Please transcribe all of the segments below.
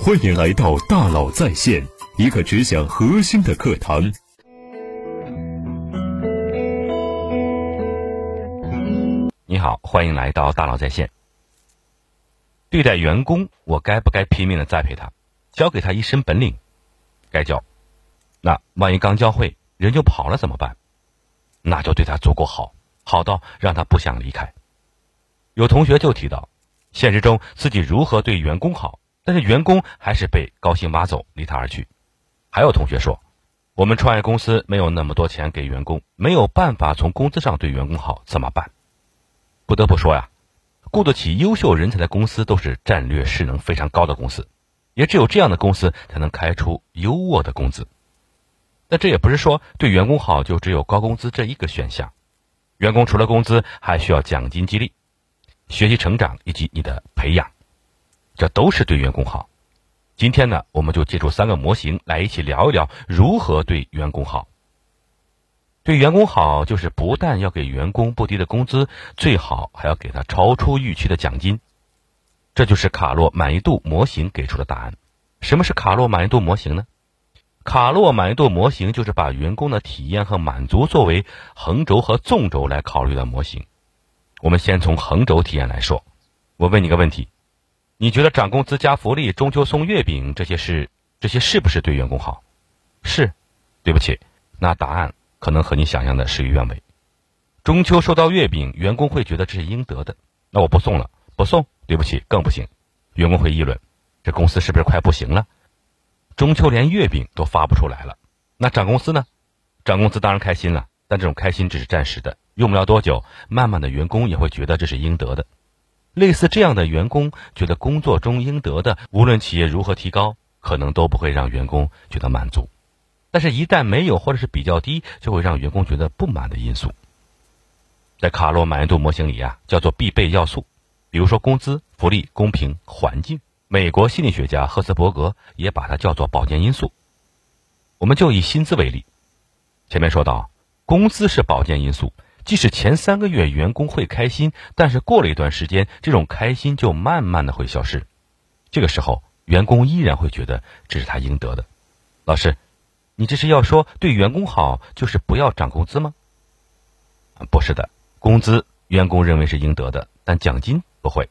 欢迎来到大佬在线，一个只讲核心的课堂。你好，欢迎来到大佬在线。对待员工，我该不该拼命的栽培他，教给他一身本领？该教。那万一刚教会人就跑了怎么办？那就对他足够好，好到让他不想离开。有同学就提到，现实中自己如何对员工好，但是员工还是被高薪挖走，离他而去。还有同学说，我们创业公司没有那么多钱给员工，没有办法从工资上对员工好，怎么办？不得不说呀，雇得起优秀人才的公司都是战略势能非常高的公司，也只有这样的公司才能开出优渥的工资。但这也不是说对员工好就只有高工资这一个选项，员工除了工资还需要奖金激励、学习成长以及你的培养，这都是对员工好。今天呢，我们就借助三个模型来一起聊一聊如何对员工好。对员工好，就是不但要给员工不低的工资，最好还要给他超出预期的奖金。这就是卡洛满意度模型给出的答案。什么是卡洛满意度模型呢？卡洛满意度模型就是把员工的体验和满足作为横轴和纵轴来考虑的模型。我们先从横轴体验来说。我问你个问题：你觉得涨工资、加福利、中秋送月饼这些事，这些是不是对员工好？是。对不起，那答案。可能和你想象的事与愿违。中秋收到月饼，员工会觉得这是应得的，那我不送了，不送，对不起，更不行。员工会议论，这公司是不是快不行了？中秋连月饼都发不出来了，那涨工资呢？涨工资当然开心了，但这种开心只是暂时的，用不了多久，慢慢的员工也会觉得这是应得的。类似这样的员工觉得工作中应得的，无论企业如何提高，可能都不会让员工觉得满足。但是，一旦没有或者是比较低，就会让员工觉得不满的因素，在卡洛满意度模型里啊，叫做必备要素。比如说工资、福利、公平、环境。美国心理学家赫斯伯格也把它叫做保健因素。我们就以薪资为例，前面说到，工资是保健因素，即使前三个月员工会开心，但是过了一段时间，这种开心就慢慢的会消失。这个时候，员工依然会觉得这是他应得的。老师。你这是要说对员工好就是不要涨工资吗？不是的，工资员工认为是应得的，但奖金不会。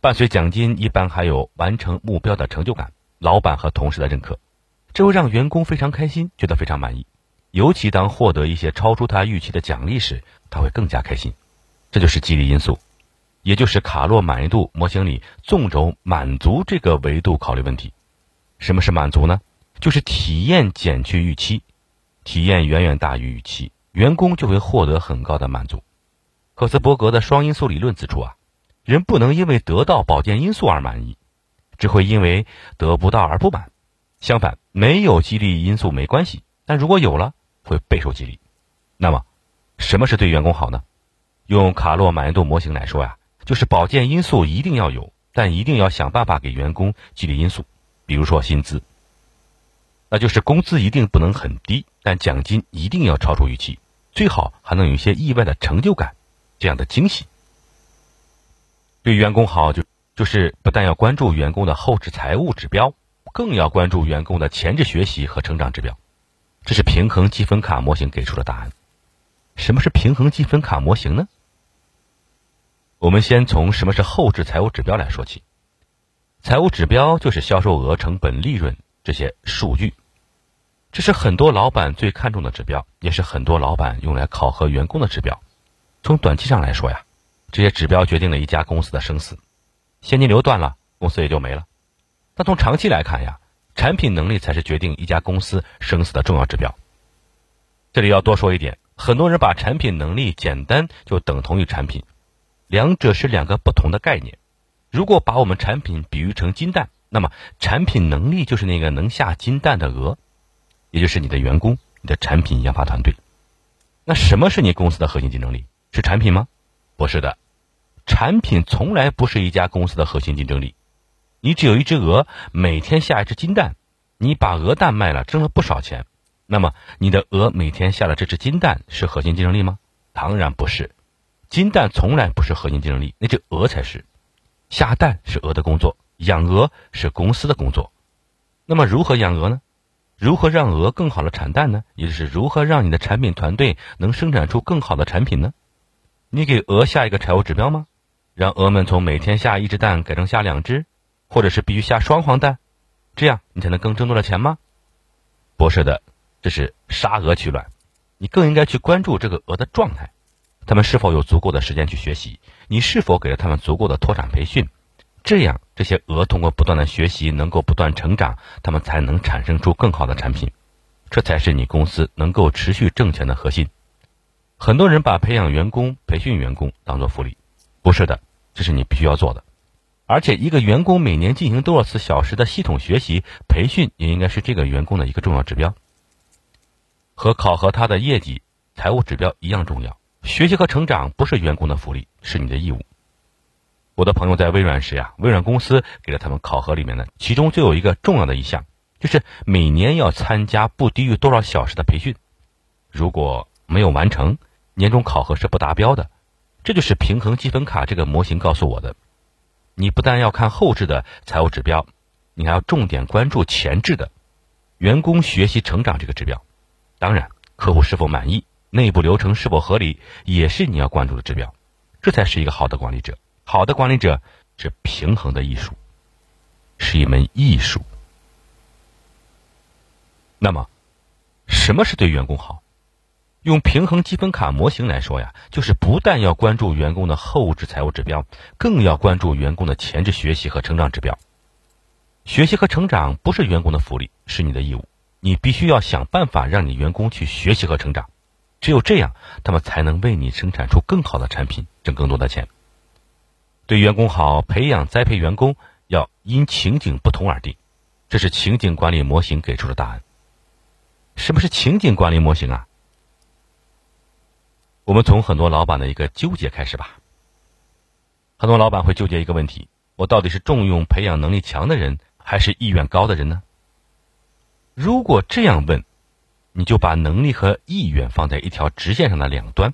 伴随奖金一般还有完成目标的成就感、老板和同事的认可，这会让员工非常开心，觉得非常满意。尤其当获得一些超出他预期的奖励时，他会更加开心。这就是激励因素，也就是卡洛满意度模型里纵轴满足这个维度考虑问题。什么是满足呢？就是体验减去预期，体验远远大于预期，员工就会获得很高的满足。赫斯伯格的双因素理论指出啊，人不能因为得到保健因素而满意，只会因为得不到而不满。相反，没有激励因素没关系，但如果有了，会备受激励。那么，什么是对员工好呢？用卡洛满意度模型来说呀，就是保健因素一定要有，但一定要想办法给员工激励因素，比如说薪资。那就是工资一定不能很低，但奖金一定要超出预期，最好还能有一些意外的成就感，这样的惊喜。对员工好，就就是不但要关注员工的后置财务指标，更要关注员工的前置学习和成长指标。这是平衡积分卡模型给出的答案。什么是平衡积分卡模型呢？我们先从什么是后置财务指标来说起。财务指标就是销售额、成本、利润这些数据。这是很多老板最看重的指标，也是很多老板用来考核员工的指标。从短期上来说呀，这些指标决定了一家公司的生死，现金流断了，公司也就没了。但从长期来看呀，产品能力才是决定一家公司生死的重要指标。这里要多说一点，很多人把产品能力简单就等同于产品，两者是两个不同的概念。如果把我们产品比喻成金蛋，那么产品能力就是那个能下金蛋的鹅。也就是你的员工，你的产品研发团队。那什么是你公司的核心竞争力？是产品吗？不是的，产品从来不是一家公司的核心竞争力。你只有一只鹅，每天下一只金蛋，你把鹅蛋卖了，挣了不少钱。那么你的鹅每天下了这只金蛋是核心竞争力吗？当然不是，金蛋从来不是核心竞争力，那只鹅才是。下蛋是鹅的工作，养鹅是公司的工作。那么如何养鹅呢？如何让鹅更好的产蛋呢？也就是如何让你的产品团队能生产出更好的产品呢？你给鹅下一个财务指标吗？让鹅们从每天下一只蛋改成下两只，或者是必须下双黄蛋，这样你才能更挣多的钱吗？不是的，这是杀鹅取卵。你更应该去关注这个鹅的状态，他们是否有足够的时间去学习？你是否给了他们足够的拓展培训？这样，这些鹅通过不断的学习，能够不断成长，他们才能产生出更好的产品。这才是你公司能够持续挣钱的核心。很多人把培养员工、培训员工当做福利，不是的，这是你必须要做的。而且，一个员工每年进行多少次小时的系统学习培训，也应该是这个员工的一个重要指标，和考核他的业绩、财务指标一样重要。学习和成长不是员工的福利，是你的义务。我的朋友在微软时呀，微软公司给了他们考核里面呢，其中就有一个重要的一项，就是每年要参加不低于多少小时的培训，如果没有完成，年终考核是不达标的。这就是平衡积分卡这个模型告诉我的。你不但要看后置的财务指标，你还要重点关注前置的员工学习成长这个指标。当然，客户是否满意，内部流程是否合理，也是你要关注的指标。这才是一个好的管理者。好的管理者是平衡的艺术，是一门艺术。那么，什么是对员工好？用平衡积分卡模型来说呀，就是不但要关注员工的后置财务指标，更要关注员工的前置学习和成长指标。学习和成长不是员工的福利，是你的义务。你必须要想办法让你员工去学习和成长，只有这样，他们才能为你生产出更好的产品，挣更多的钱。对员工好，培养栽培员工要因情景不同而定，这是情景管理模型给出的答案。什么是情景管理模型啊？我们从很多老板的一个纠结开始吧。很多老板会纠结一个问题：我到底是重用培养能力强的人，还是意愿高的人呢？如果这样问，你就把能力和意愿放在一条直线上的两端。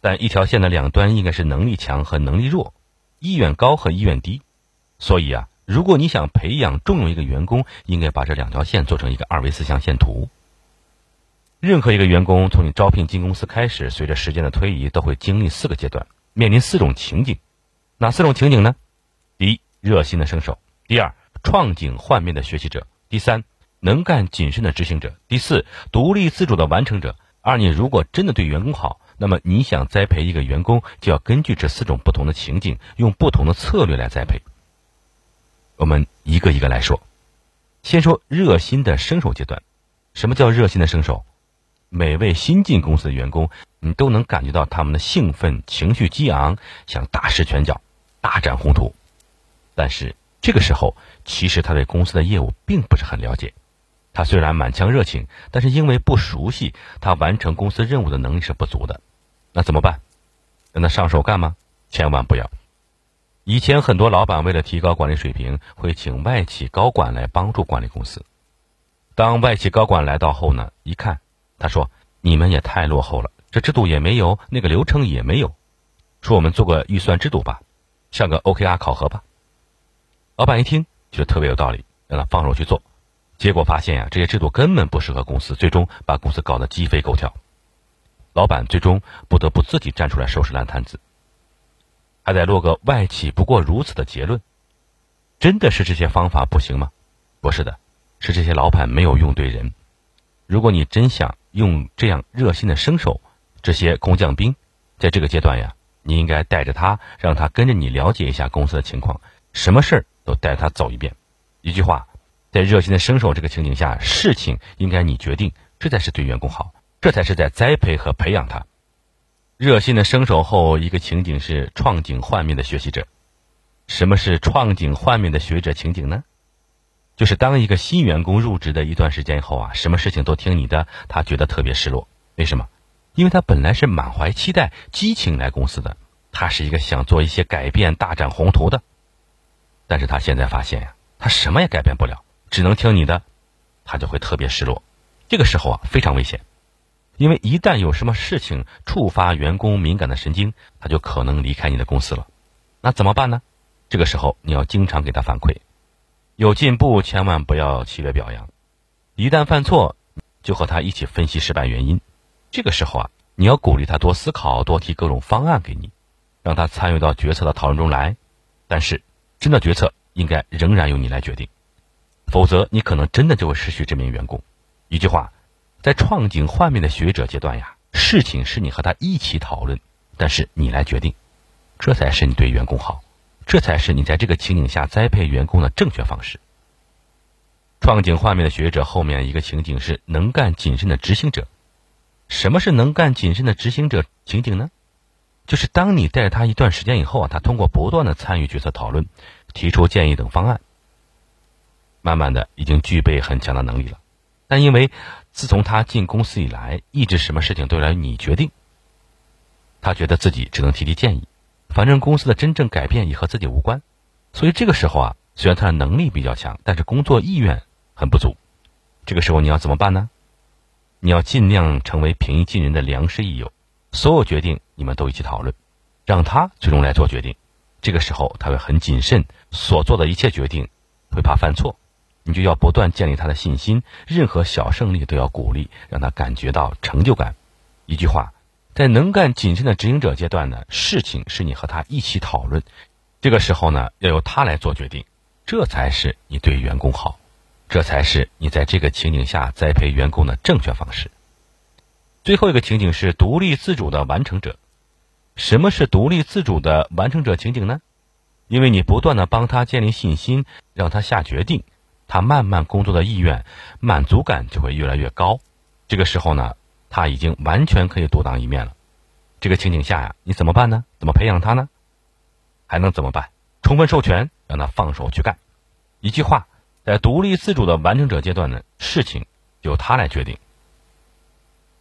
但一条线的两端应该是能力强和能力弱，意愿高和意愿低。所以啊，如果你想培养重用一个员工，应该把这两条线做成一个二维四象限图。任何一个员工从你招聘进公司开始，随着时间的推移，都会经历四个阶段，面临四种情景。哪四种情景呢？第一，热心的生手；第二，创景幻面的学习者；第三，能干谨慎的执行者；第四，独立自主的完成者。而你如果真的对员工好，那么，你想栽培一个员工，就要根据这四种不同的情景，用不同的策略来栽培。我们一个一个来说。先说热心的生手阶段。什么叫热心的生手？每位新进公司的员工，你都能感觉到他们的兴奋、情绪激昂，想大施拳脚、大展宏图。但是这个时候，其实他对公司的业务并不是很了解。他虽然满腔热情，但是因为不熟悉，他完成公司任务的能力是不足的。那怎么办？让他上手干吗？千万不要。以前很多老板为了提高管理水平，会请外企高管来帮助管理公司。当外企高管来到后呢，一看，他说：“你们也太落后了，这制度也没有，那个流程也没有。说我们做个预算制度吧，像个 OKR 考核吧。”老板一听，觉得特别有道理，让他放手去做。结果发现呀，这些制度根本不适合公司，最终把公司搞得鸡飞狗跳。老板最终不得不自己站出来收拾烂摊子，还得落个外企不过如此的结论。真的是这些方法不行吗？不是的，是这些老板没有用对人。如果你真想用这样热心的生手，这些工匠兵，在这个阶段呀，你应该带着他，让他跟着你了解一下公司的情况，什么事儿都带他走一遍。一句话。在热心的生手这个情景下，事情应该你决定，这才是对员工好，这才是在栽培和培养他。热心的生手后，一个情景是创景幻面的学习者。什么是创景幻面的学者情景呢？就是当一个新员工入职的一段时间以后啊，什么事情都听你的，他觉得特别失落。为什么？因为他本来是满怀期待、激情来公司的，他是一个想做一些改变、大展宏图的。但是他现在发现呀，他什么也改变不了。只能听你的，他就会特别失落。这个时候啊，非常危险，因为一旦有什么事情触发员工敏感的神经，他就可能离开你的公司了。那怎么办呢？这个时候你要经常给他反馈，有进步千万不要气略表扬，一旦犯错就和他一起分析失败原因。这个时候啊，你要鼓励他多思考，多提各种方案给你，让他参与到决策的讨论中来。但是，真的决策应该仍然由你来决定，否则你可能真的就会失去这名员工。一句话，在创景换面的学者阶段呀，事情是你和他一起讨论，但是你来决定，这才是你对员工好。这才是你在这个情景下栽培员工的正确方式。创景画面的学者后面一个情景是能干谨慎的执行者。什么是能干谨慎的执行者情景呢？就是当你带着他一段时间以后啊，他通过不断的参与决策讨论、提出建议等方案，慢慢的已经具备很强的能力了。但因为自从他进公司以来，一直什么事情都要你决定，他觉得自己只能提提建议。反正公司的真正改变也和自己无关，所以这个时候啊，虽然他的能力比较强，但是工作意愿很不足。这个时候你要怎么办呢？你要尽量成为平易近人的良师益友，所有决定你们都一起讨论，让他最终来做决定。这个时候他会很谨慎，所做的一切决定会怕犯错，你就要不断建立他的信心，任何小胜利都要鼓励，让他感觉到成就感。一句话。在能干谨慎的执行者阶段呢，事情是你和他一起讨论，这个时候呢，要由他来做决定，这才是你对员工好，这才是你在这个情景下栽培员工的正确方式。最后一个情景是独立自主的完成者。什么是独立自主的完成者情景呢？因为你不断的帮他建立信心，让他下决定，他慢慢工作的意愿、满足感就会越来越高。这个时候呢。他已经完全可以独当一面了，这个情景下呀，你怎么办呢？怎么培养他呢？还能怎么办？充分授权，让他放手去干。一句话，在独立自主的完成者阶段呢，事情由他来决定。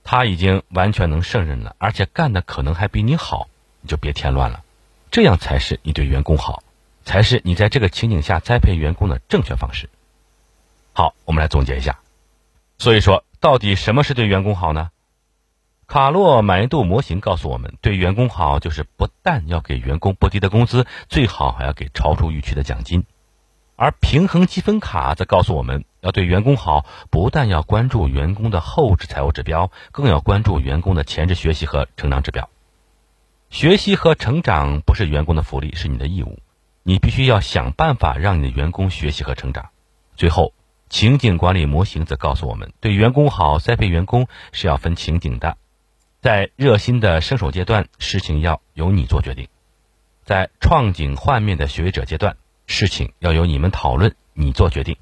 他已经完全能胜任了，而且干的可能还比你好，你就别添乱了。这样才是你对员工好，才是你在这个情景下栽培员工的正确方式。好，我们来总结一下。所以说，到底什么是对员工好呢？卡洛满意度模型告诉我们，对员工好就是不但要给员工不低的工资，最好还要给超出预期的奖金；而平衡积分卡则告诉我们要对员工好，不但要关注员工的后置财务指标，更要关注员工的前置学习和成长指标。学习和成长不是员工的福利，是你的义务，你必须要想办法让你的员工学习和成长。最后，情景管理模型则告诉我们，对员工好，栽培员工是要分情景的。在热心的生手阶段，事情要由你做决定；在创景幻灭的学者阶段，事情要由你们讨论，你做决定；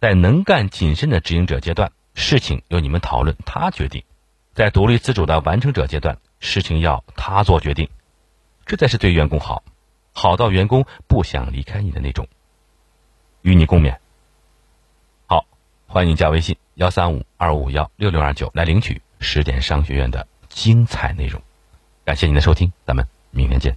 在能干谨慎的执行者阶段，事情由你们讨论，他决定；在独立自主的完成者阶段，事情要他做决定。这才是对员工好，好到员工不想离开你的那种。与你共勉。好，欢迎加微信幺三五二五幺六六二九来领取。十点商学院的精彩内容，感谢您的收听，咱们明天见。